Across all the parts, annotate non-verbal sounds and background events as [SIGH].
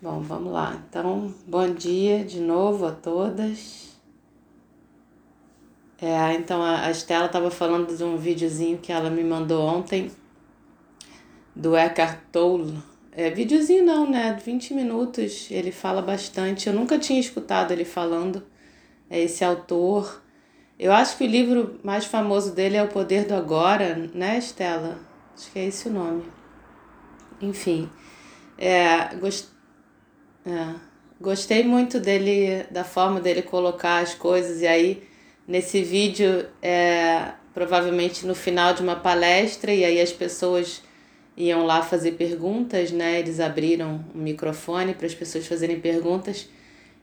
Bom, vamos lá. Então, bom dia de novo a todas. É, então a Estela estava falando de um videozinho que ela me mandou ontem do Eckhart Tolle. É videozinho não, né? 20 minutos. Ele fala bastante. Eu nunca tinha escutado ele falando. É esse autor. Eu acho que o livro mais famoso dele é O Poder do Agora, né, Estela? Acho que é esse o nome. Enfim, é, gost... é, gostei muito dele, da forma dele colocar as coisas. E aí, nesse vídeo, é, provavelmente no final de uma palestra, e aí as pessoas iam lá fazer perguntas, né? Eles abriram o microfone para as pessoas fazerem perguntas.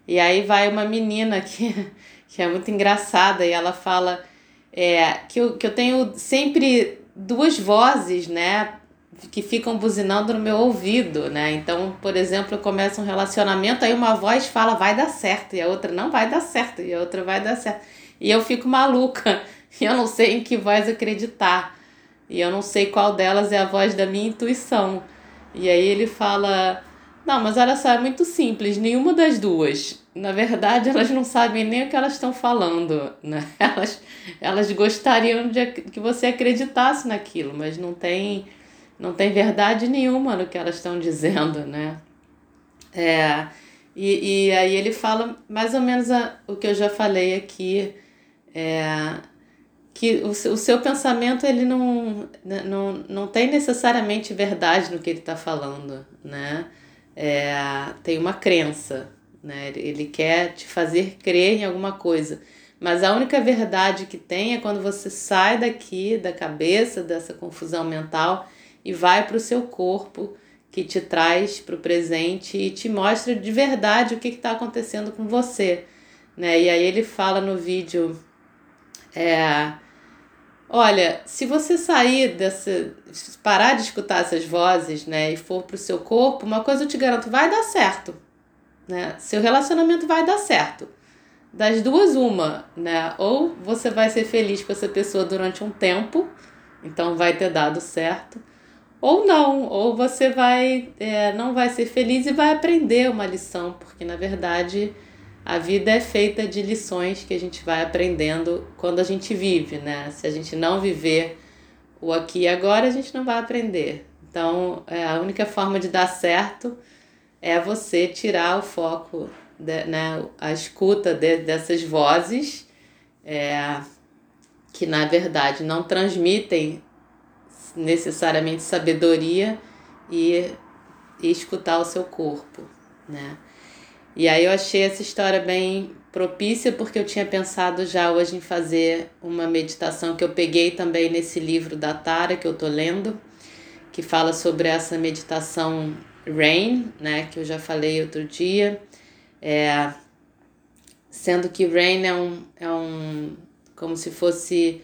E aí vai uma menina que [LAUGHS] que é muito engraçada, e ela fala é, que, eu, que eu tenho sempre duas vozes, né? Que ficam buzinando no meu ouvido, né? Então, por exemplo, eu começo um relacionamento, aí uma voz fala vai dar certo, e a outra não vai dar certo, e a outra vai dar certo. E eu fico maluca, [LAUGHS] e eu não sei em que voz acreditar. E eu não sei qual delas é a voz da minha intuição. E aí ele fala: Não, mas olha só, é muito simples, nenhuma das duas na verdade, [LAUGHS] elas não sabem nem o que elas estão falando, né? [LAUGHS] Elas, elas gostariam de que você acreditasse naquilo, mas não tem, não tem verdade nenhuma no que elas estão dizendo, né? É, e, e aí ele fala mais ou menos a, o que eu já falei aqui, é, que o, o seu pensamento ele não, não, não tem necessariamente verdade no que ele está falando, né? É, tem uma crença, né? Ele quer te fazer crer em alguma coisa. Mas a única verdade que tem é quando você sai daqui, da cabeça, dessa confusão mental e vai para o seu corpo, que te traz para o presente e te mostra de verdade o que está acontecendo com você. Né? E aí ele fala no vídeo: é, Olha, se você sair dessa. parar de escutar essas vozes né, e for para o seu corpo, uma coisa eu te garanto: vai dar certo né? Seu relacionamento vai dar certo. Das duas, uma, né? Ou você vai ser feliz com essa pessoa durante um tempo, então vai ter dado certo. Ou não, ou você vai é, não vai ser feliz e vai aprender uma lição, porque na verdade a vida é feita de lições que a gente vai aprendendo quando a gente vive, né? Se a gente não viver o aqui e agora, a gente não vai aprender. Então, é a única forma de dar certo é você tirar o foco, de, né, a escuta de, dessas vozes é, que na verdade não transmitem necessariamente sabedoria e, e escutar o seu corpo, né? E aí eu achei essa história bem propícia porque eu tinha pensado já hoje em fazer uma meditação que eu peguei também nesse livro da Tara que eu tô lendo, que fala sobre essa meditação Rain, né, que eu já falei outro dia, é, sendo que Rain é um, é um como se fosse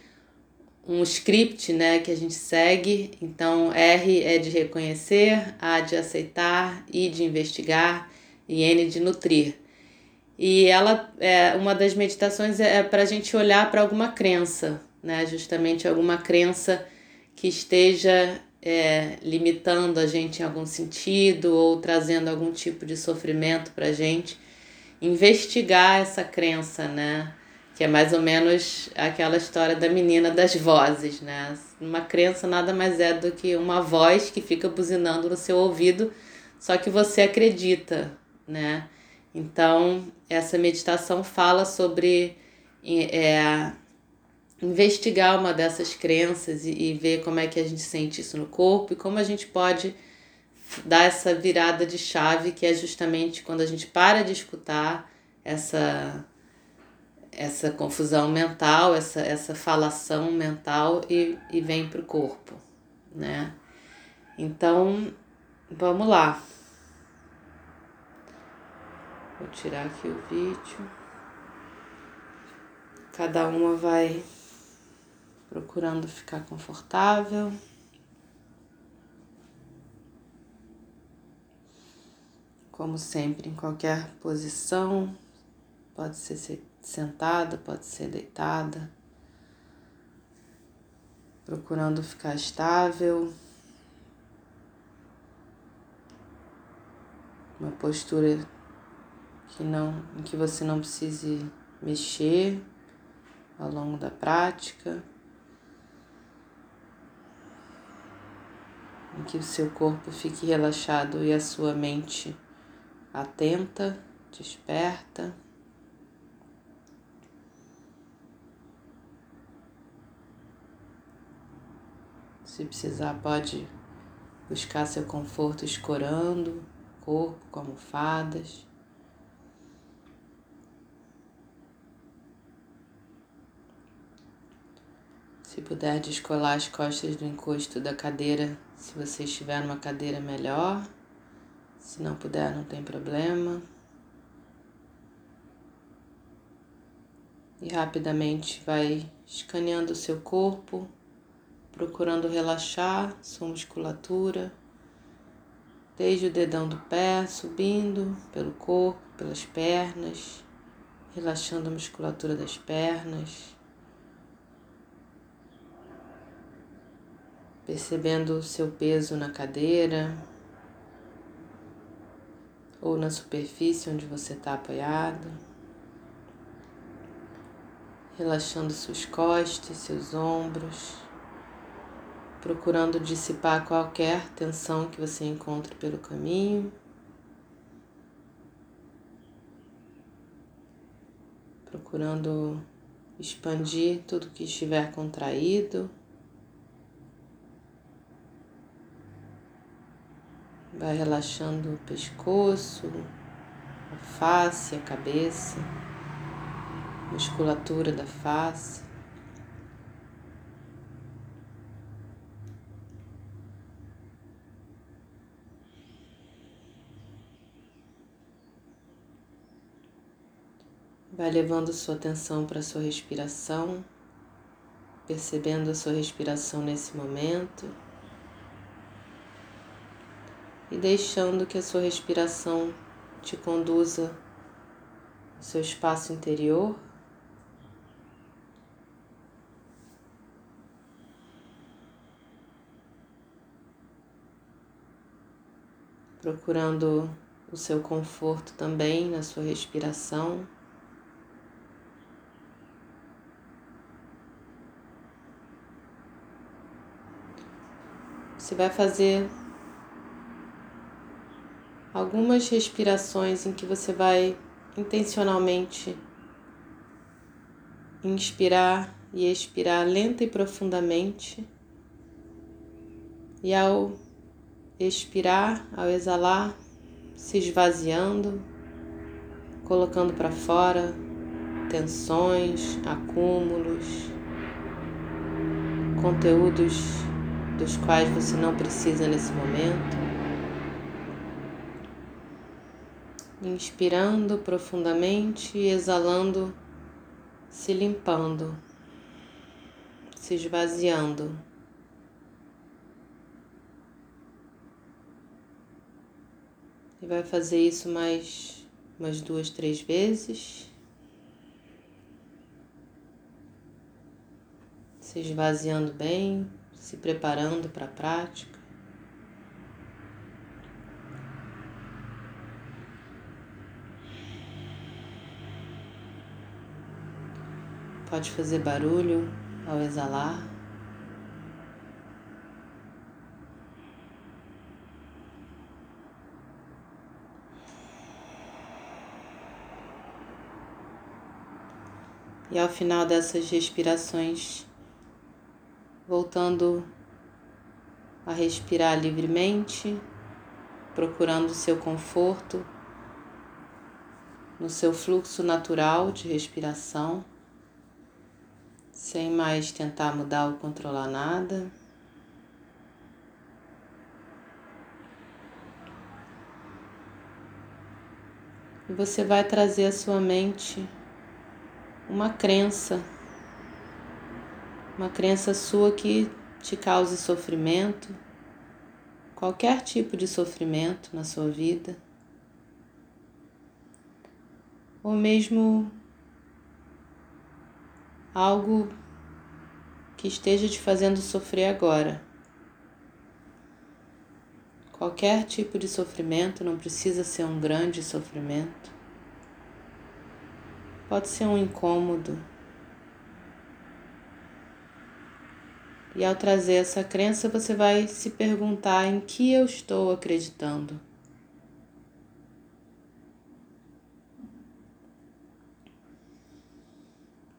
um script, né, que a gente segue. Então R é de reconhecer, A de aceitar, I de investigar e N de nutrir. E ela é uma das meditações é, é para a gente olhar para alguma crença, né, justamente alguma crença que esteja é, limitando a gente em algum sentido ou trazendo algum tipo de sofrimento para a gente, investigar essa crença, né? Que é mais ou menos aquela história da menina das vozes, né? Uma crença nada mais é do que uma voz que fica buzinando no seu ouvido, só que você acredita, né? Então, essa meditação fala sobre é, investigar uma dessas crenças e, e ver como é que a gente sente isso no corpo e como a gente pode dar essa virada de chave que é justamente quando a gente para de escutar essa essa confusão mental, essa, essa falação mental e, e vem para o corpo, né? Então, vamos lá. Vou tirar aqui o vídeo. Cada uma vai procurando ficar confortável. Como sempre, em qualquer posição, pode ser sentada, pode ser deitada, procurando ficar estável. uma postura que não, em que você não precise mexer ao longo da prática, em que o seu corpo fique relaxado e a sua mente atenta, desperta. Se precisar, pode buscar seu conforto escorando o corpo com almofadas. Se puder descolar as costas do encosto da cadeira, se você estiver numa cadeira melhor. Se não puder, não tem problema. E rapidamente vai escaneando o seu corpo, procurando relaxar sua musculatura, desde o dedão do pé, subindo pelo corpo, pelas pernas, relaxando a musculatura das pernas. Percebendo o seu peso na cadeira ou na superfície onde você está apoiado, relaxando suas costas, seus ombros, procurando dissipar qualquer tensão que você encontre pelo caminho. Procurando expandir tudo que estiver contraído. Vai relaxando o pescoço, a face, a cabeça, musculatura da face. Vai levando sua atenção para sua respiração, percebendo a sua respiração nesse momento e deixando que a sua respiração te conduza ao seu espaço interior. Procurando o seu conforto também na sua respiração. Você vai fazer algumas respirações em que você vai intencionalmente inspirar e expirar lenta e profundamente. E ao expirar, ao exalar, se esvaziando, colocando para fora tensões, acúmulos, conteúdos dos quais você não precisa nesse momento. inspirando profundamente e exalando, se limpando, se esvaziando. E vai fazer isso mais umas duas, três vezes. Se esvaziando bem, se preparando para a prática. Pode fazer barulho ao exalar. E ao final dessas respirações, voltando a respirar livremente, procurando seu conforto no seu fluxo natural de respiração sem mais tentar mudar ou controlar nada. E você vai trazer à sua mente uma crença, uma crença sua que te cause sofrimento, qualquer tipo de sofrimento na sua vida, ou mesmo algo que esteja te fazendo sofrer agora. Qualquer tipo de sofrimento não precisa ser um grande sofrimento. Pode ser um incômodo. E ao trazer essa crença, você vai se perguntar em que eu estou acreditando.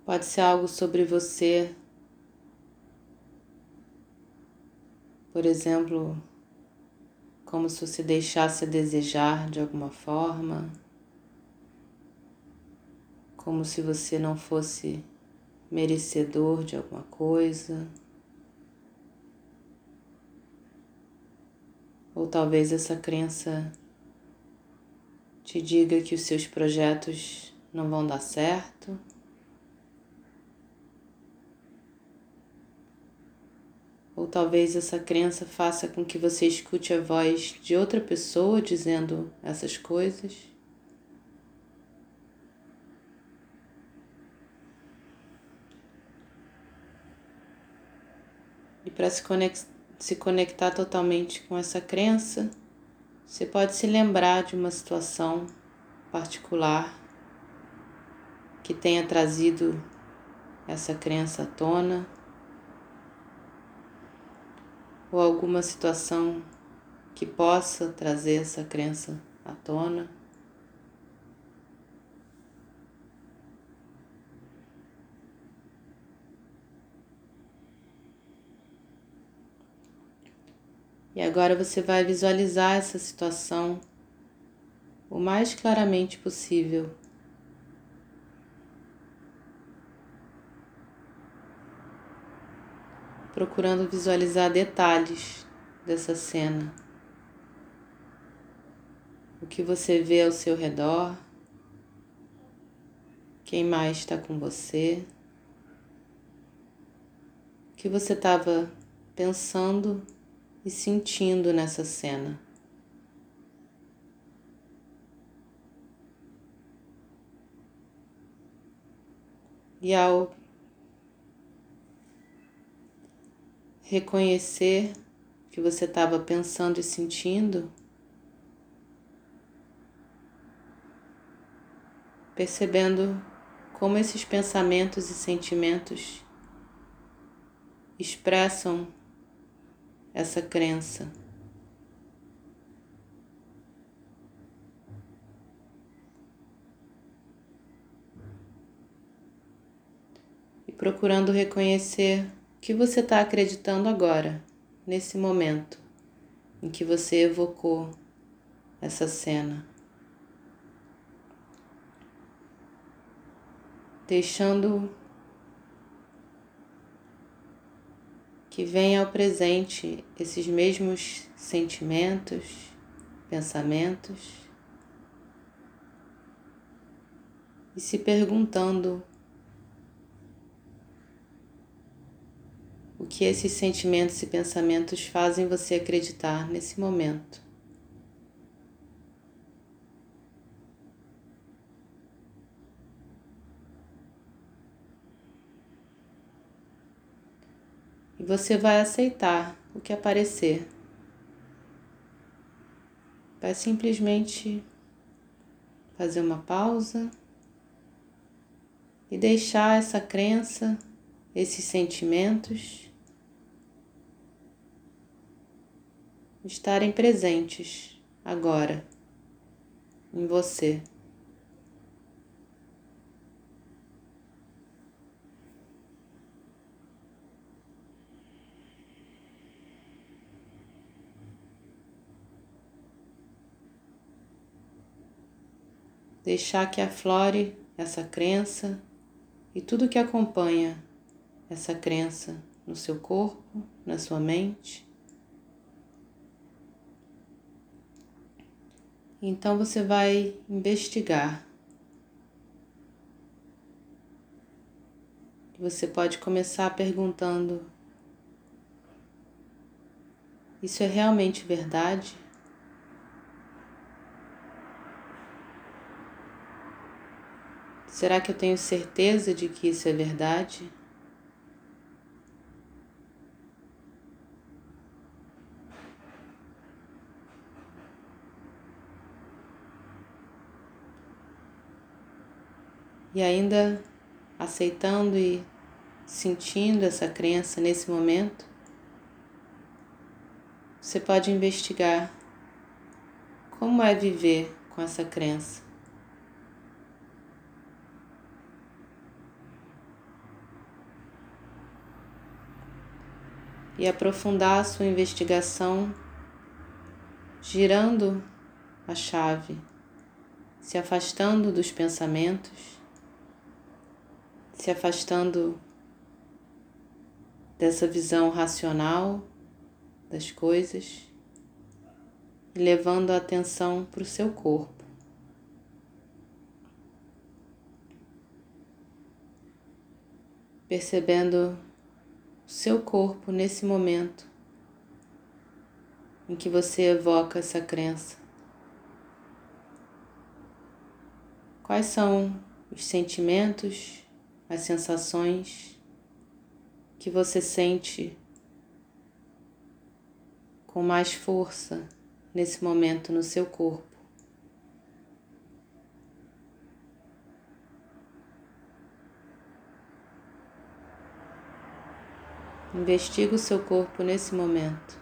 Pode ser algo sobre você. Por exemplo, como se você deixasse a desejar de alguma forma, como se você não fosse merecedor de alguma coisa. Ou talvez essa crença te diga que os seus projetos não vão dar certo. Ou talvez essa crença faça com que você escute a voz de outra pessoa dizendo essas coisas. E para se, conex se conectar totalmente com essa crença, você pode se lembrar de uma situação particular que tenha trazido essa crença à tona ou alguma situação que possa trazer essa crença à tona. E agora você vai visualizar essa situação o mais claramente possível. procurando visualizar detalhes dessa cena. O que você vê ao seu redor, quem mais está com você, o que você estava pensando e sentindo nessa cena. E ao reconhecer que você estava pensando e sentindo, percebendo como esses pensamentos e sentimentos expressam essa crença. E procurando reconhecer que você está acreditando agora, nesse momento em que você evocou essa cena. Deixando que venha ao presente esses mesmos sentimentos, pensamentos e se perguntando o que esses sentimentos e pensamentos fazem você acreditar nesse momento. Você vai aceitar o que aparecer. Vai simplesmente fazer uma pausa e deixar essa crença, esses sentimentos estarem presentes agora em você. Deixar que aflore essa crença e tudo que acompanha essa crença no seu corpo, na sua mente. Então você vai investigar. Você pode começar perguntando: Isso é realmente verdade? Será que eu tenho certeza de que isso é verdade? E ainda aceitando e sentindo essa crença nesse momento, você pode investigar como é viver com essa crença. E aprofundar sua investigação girando a chave, se afastando dos pensamentos, se afastando dessa visão racional das coisas e levando a atenção para o seu corpo. Percebendo seu corpo nesse momento em que você evoca essa crença. Quais são os sentimentos, as sensações que você sente com mais força nesse momento no seu corpo. Investiga o seu corpo nesse momento.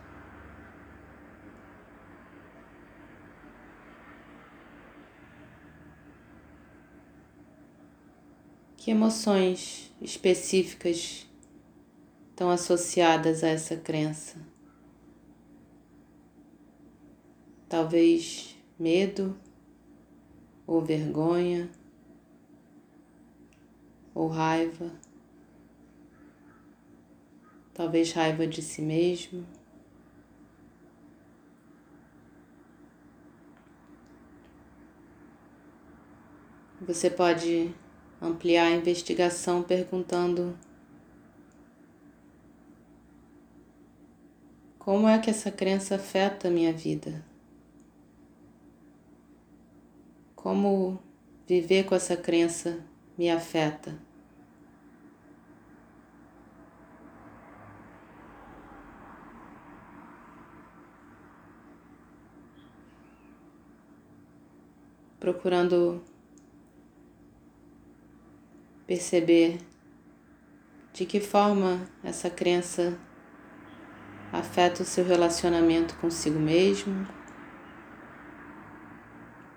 Que emoções específicas estão associadas a essa crença? talvez medo ou vergonha ou raiva, talvez raiva de si mesmo. Você pode ampliar a investigação perguntando como é que essa crença afeta a minha vida. Como viver com essa crença me afeta? Procurando perceber de que forma essa crença afeta o seu relacionamento consigo mesmo,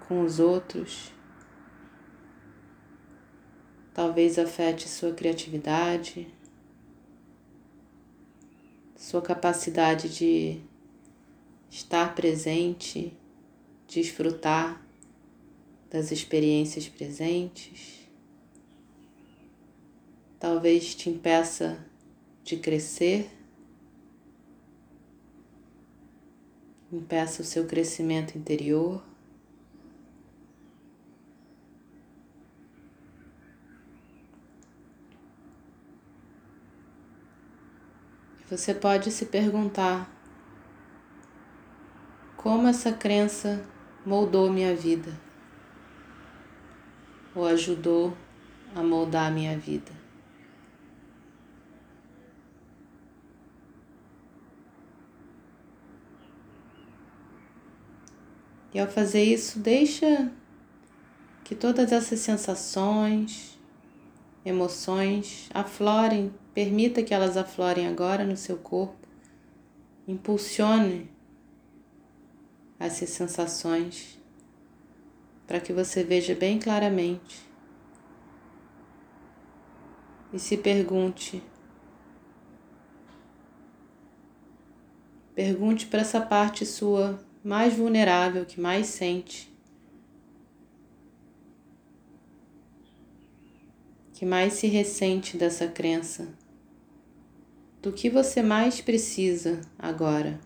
com os outros. Talvez afete sua criatividade, sua capacidade de estar presente, desfrutar das experiências presentes. Talvez te impeça de crescer, impeça o seu crescimento interior. Você pode se perguntar como essa crença moldou minha vida ou ajudou a moldar minha vida. E ao fazer isso, deixa que todas essas sensações, emoções aflorem Permita que elas aflorem agora no seu corpo. Impulsione essas sensações para que você veja bem claramente. E se pergunte. Pergunte para essa parte sua mais vulnerável, que mais sente. Que mais se ressente dessa crença do que você mais precisa agora.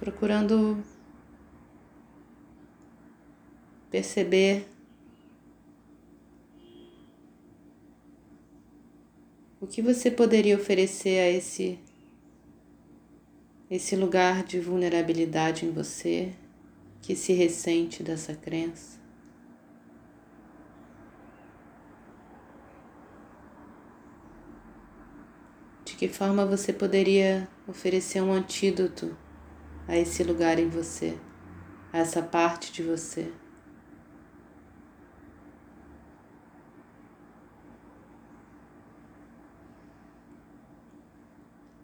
Procurando perceber o que você poderia oferecer a esse esse lugar de vulnerabilidade em você que se ressente dessa crença. que forma você poderia oferecer um antídoto a esse lugar em você? a essa parte de você.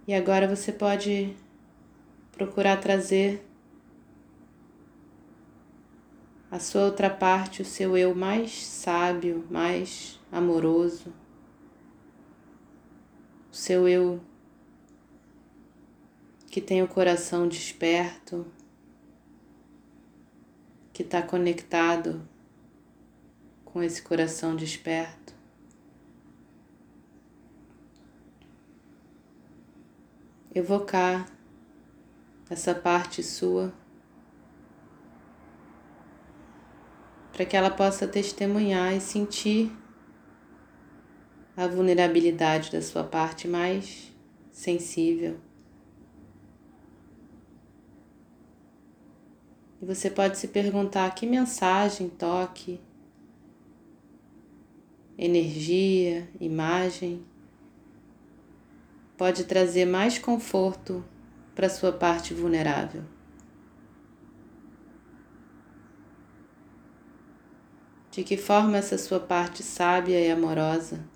E agora você pode procurar trazer a sua outra parte, o seu eu mais sábio, mais amoroso, o seu eu que tem o coração desperto, que está conectado com esse coração desperto. evocar essa parte sua para que ela possa testemunhar e sentir a vulnerabilidade da sua parte mais sensível. E você pode se perguntar que mensagem, toque, energia, imagem pode trazer mais conforto para sua parte vulnerável. De que forma essa sua parte sábia e amorosa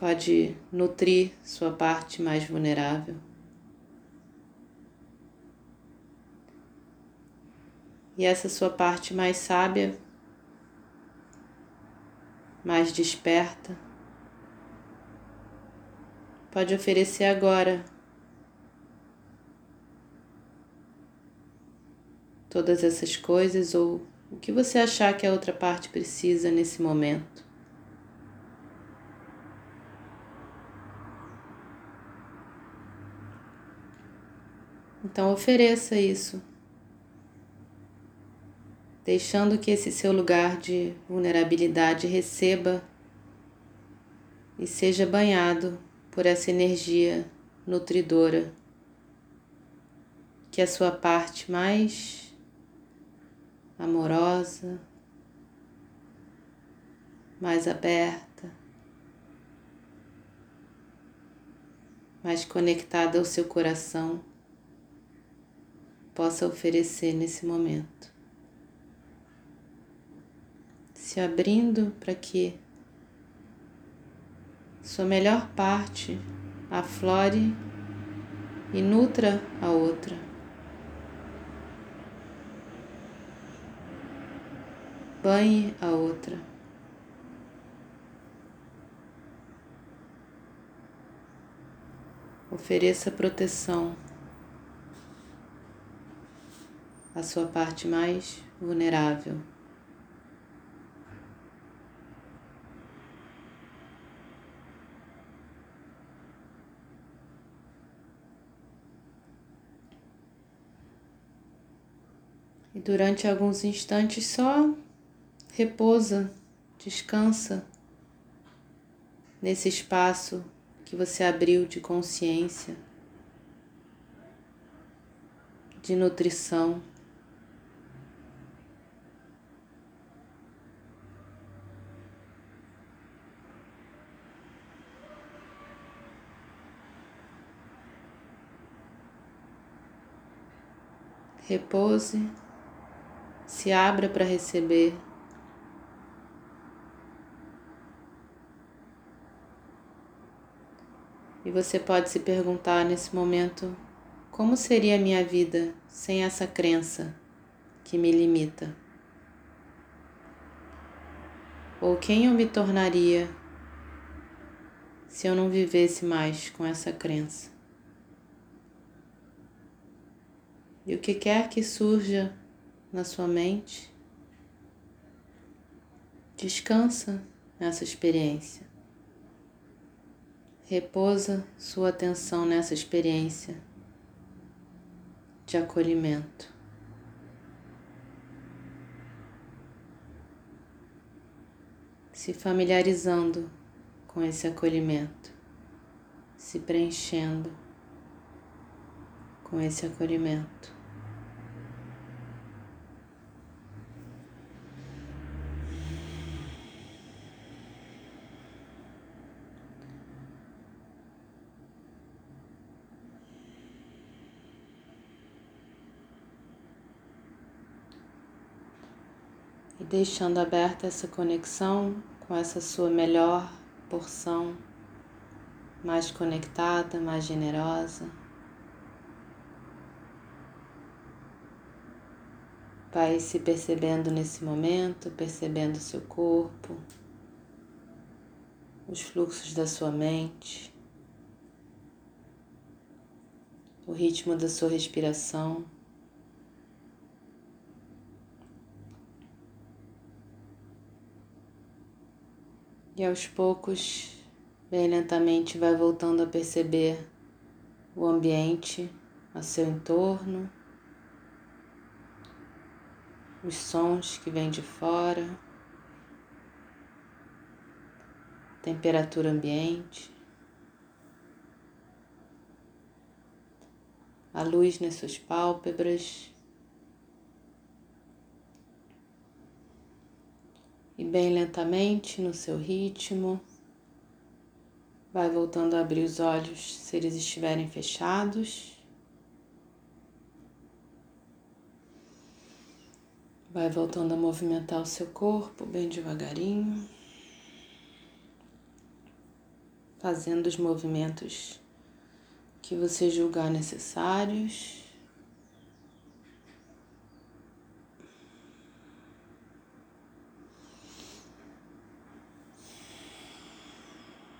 pode nutrir sua parte mais vulnerável? E essa sua parte mais sábia mais desperta, pode oferecer agora todas essas coisas ou o que você achar que a outra parte precisa nesse momento. Então ofereça isso. Deixando que esse seu lugar de vulnerabilidade receba e seja banhado por essa energia nutridora, que é a sua parte mais amorosa, mais aberta, mais conectada ao seu coração, possa oferecer nesse momento se abrindo para que sua melhor parte aflore e nutra a outra. Banhe a outra. Ofereça proteção à sua parte mais vulnerável. E durante alguns instantes só repousa, descansa nesse espaço que você abriu de consciência, de nutrição. Repouse se abra para receber. E você pode se perguntar nesse momento: como seria a minha vida sem essa crença que me limita? Ou quem eu me tornaria se eu não vivesse mais com essa crença? E o que quer que surja na sua mente. Descansa nessa experiência. Repousa sua atenção nessa experiência de acolhimento. Se familiarizando com esse acolhimento, se preenchendo com esse acolhimento. E deixando aberta essa conexão com essa sua melhor porção, mais conectada, mais generosa. Vai se percebendo nesse momento, percebendo seu corpo, os fluxos da sua mente, o ritmo da sua respiração. E aos poucos, bem lentamente, vai voltando a perceber o ambiente a seu entorno, os sons que vêm de fora, temperatura ambiente, a luz nas suas pálpebras. e bem lentamente no seu ritmo. Vai voltando a abrir os olhos se eles estiverem fechados. Vai voltando a movimentar o seu corpo bem devagarinho, fazendo os movimentos que você julgar necessários.